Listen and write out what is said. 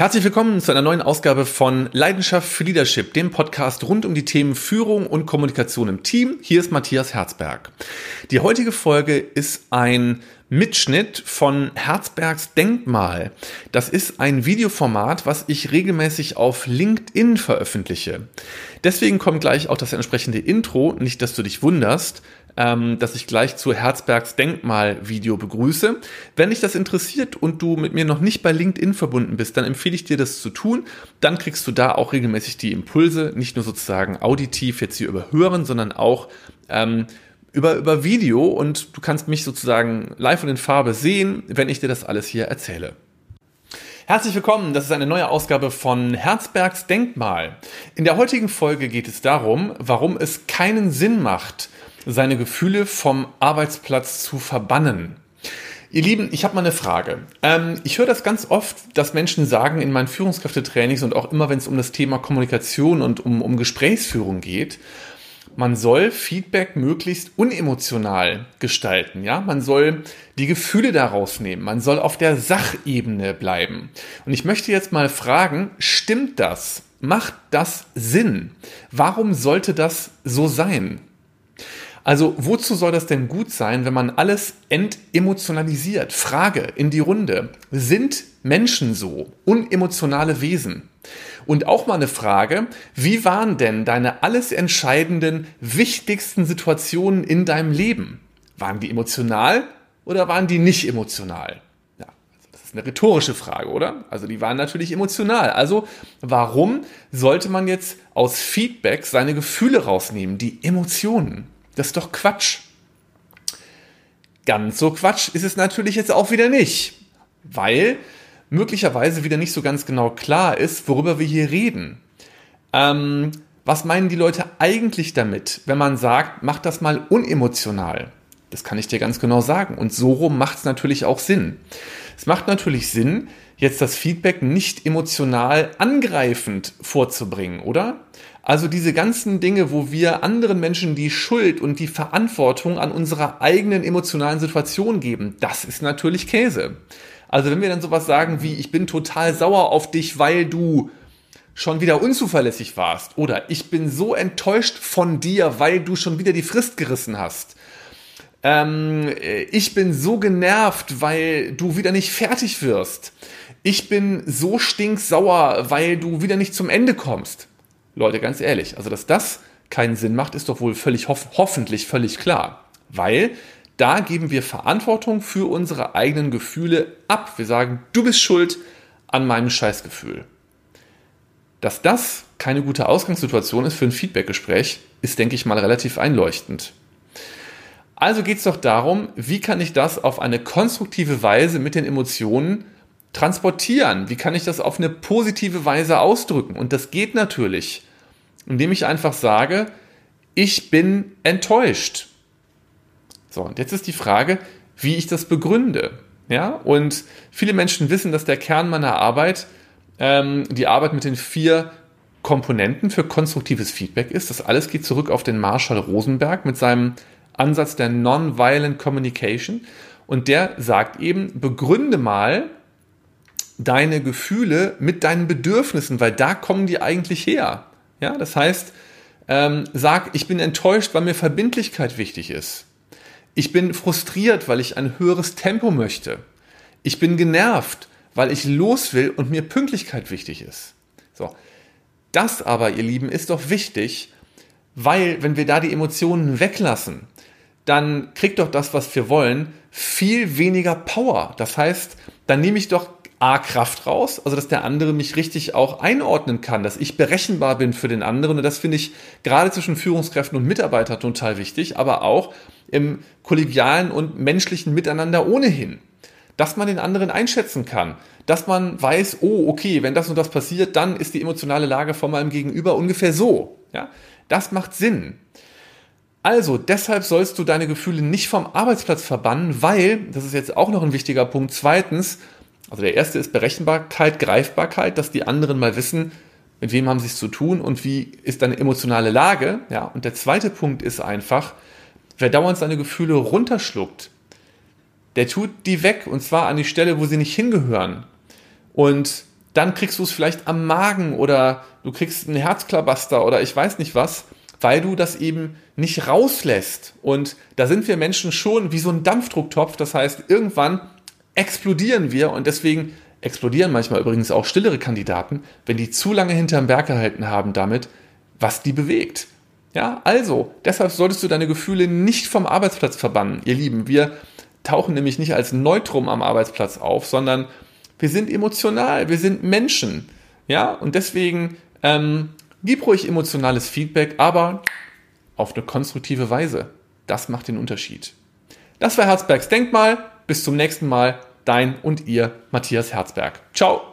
Herzlich willkommen zu einer neuen Ausgabe von Leidenschaft für Leadership, dem Podcast rund um die Themen Führung und Kommunikation im Team. Hier ist Matthias Herzberg. Die heutige Folge ist ein Mitschnitt von Herzbergs Denkmal. Das ist ein Videoformat, was ich regelmäßig auf LinkedIn veröffentliche. Deswegen kommt gleich auch das entsprechende Intro, nicht dass du dich wunderst ähm, dass ich gleich zu Herzbergs Denkmal-Video begrüße. Wenn dich das interessiert und du mit mir noch nicht bei LinkedIn verbunden bist, dann empfehle ich dir das zu tun. Dann kriegst du da auch regelmäßig die Impulse, nicht nur sozusagen auditiv jetzt hier über Hören, sondern auch ähm, über, über Video und du kannst mich sozusagen live und in Farbe sehen, wenn ich dir das alles hier erzähle. Herzlich willkommen, das ist eine neue Ausgabe von Herzbergs Denkmal. In der heutigen Folge geht es darum, warum es keinen Sinn macht, seine Gefühle vom Arbeitsplatz zu verbannen. Ihr Lieben, ich habe mal eine Frage. Ähm, ich höre das ganz oft, dass Menschen sagen in meinen Führungskräftetrainings und auch immer, wenn es um das Thema Kommunikation und um, um Gesprächsführung geht, man soll Feedback möglichst unemotional gestalten, ja? Man soll die Gefühle daraus nehmen. Man soll auf der Sachebene bleiben. Und ich möchte jetzt mal fragen, stimmt das? Macht das Sinn? Warum sollte das so sein? Also wozu soll das denn gut sein, wenn man alles entemotionalisiert? Frage in die Runde. Sind Menschen so unemotionale Wesen? Und auch mal eine Frage, wie waren denn deine alles entscheidenden, wichtigsten Situationen in deinem Leben? Waren die emotional oder waren die nicht emotional? Ja, das ist eine rhetorische Frage, oder? Also die waren natürlich emotional. Also warum sollte man jetzt aus Feedback seine Gefühle rausnehmen, die Emotionen? Das ist doch Quatsch. Ganz so Quatsch ist es natürlich jetzt auch wieder nicht, weil möglicherweise wieder nicht so ganz genau klar ist, worüber wir hier reden. Ähm, was meinen die Leute eigentlich damit, wenn man sagt, mach das mal unemotional? Das kann ich dir ganz genau sagen. Und so rum macht es natürlich auch Sinn. Es macht natürlich Sinn, jetzt das Feedback nicht emotional angreifend vorzubringen, oder? Also diese ganzen Dinge, wo wir anderen Menschen die Schuld und die Verantwortung an unserer eigenen emotionalen Situation geben, das ist natürlich Käse. Also wenn wir dann sowas sagen wie, ich bin total sauer auf dich, weil du schon wieder unzuverlässig warst oder ich bin so enttäuscht von dir, weil du schon wieder die Frist gerissen hast. Ähm, ich bin so genervt, weil du wieder nicht fertig wirst ich bin so stinksauer, weil du wieder nicht zum Ende kommst. Leute, ganz ehrlich, also dass das keinen Sinn macht, ist doch wohl völlig hoff hoffentlich völlig klar, weil da geben wir Verantwortung für unsere eigenen Gefühle ab. Wir sagen, du bist schuld an meinem Scheißgefühl. Dass das keine gute Ausgangssituation ist für ein Feedbackgespräch, ist, denke ich mal, relativ einleuchtend. Also geht es doch darum, wie kann ich das auf eine konstruktive Weise mit den Emotionen transportieren? Wie kann ich das auf eine positive Weise ausdrücken? Und das geht natürlich, indem ich einfach sage, ich bin enttäuscht. So, und jetzt ist die Frage, wie ich das begründe. Ja, und viele Menschen wissen, dass der Kern meiner Arbeit ähm, die Arbeit mit den vier Komponenten für konstruktives Feedback ist. Das alles geht zurück auf den Marshall Rosenberg mit seinem Ansatz der Nonviolent Communication. Und der sagt eben, begründe mal, deine Gefühle mit deinen Bedürfnissen, weil da kommen die eigentlich her. Ja, das heißt, ähm, sag, ich bin enttäuscht, weil mir Verbindlichkeit wichtig ist. Ich bin frustriert, weil ich ein höheres Tempo möchte. Ich bin genervt, weil ich los will und mir Pünktlichkeit wichtig ist. So. Das aber, ihr Lieben, ist doch wichtig, weil wenn wir da die Emotionen weglassen, dann kriegt doch das, was wir wollen, viel weniger Power. Das heißt, dann nehme ich doch A, Kraft raus, also dass der andere mich richtig auch einordnen kann, dass ich berechenbar bin für den anderen. Und das finde ich gerade zwischen Führungskräften und Mitarbeitern total wichtig, aber auch im kollegialen und menschlichen Miteinander ohnehin. Dass man den anderen einschätzen kann, dass man weiß, oh, okay, wenn das und das passiert, dann ist die emotionale Lage von meinem Gegenüber ungefähr so. Ja, das macht Sinn. Also, deshalb sollst du deine Gefühle nicht vom Arbeitsplatz verbannen, weil, das ist jetzt auch noch ein wichtiger Punkt, zweitens, also der erste ist Berechenbarkeit, Greifbarkeit, dass die anderen mal wissen, mit wem haben sie es zu tun und wie ist deine emotionale Lage. Ja, und der zweite Punkt ist einfach, wer dauernd seine Gefühle runterschluckt, der tut die weg und zwar an die Stelle, wo sie nicht hingehören. Und dann kriegst du es vielleicht am Magen oder du kriegst einen Herzklabaster oder ich weiß nicht was, weil du das eben nicht rauslässt. Und da sind wir Menschen schon wie so ein Dampfdrucktopf. Das heißt, irgendwann explodieren wir und deswegen explodieren manchmal übrigens auch stillere Kandidaten, wenn die zu lange hinterm Berg gehalten haben damit, was die bewegt. Ja, also, deshalb solltest du deine Gefühle nicht vom Arbeitsplatz verbannen. Ihr Lieben, wir tauchen nämlich nicht als Neutrum am Arbeitsplatz auf, sondern wir sind emotional, wir sind Menschen. Ja, und deswegen ähm, gib ruhig emotionales Feedback, aber auf eine konstruktive Weise. Das macht den Unterschied. Das war Herzbergs Denkmal. Bis zum nächsten Mal. Dein und ihr Matthias Herzberg. Ciao.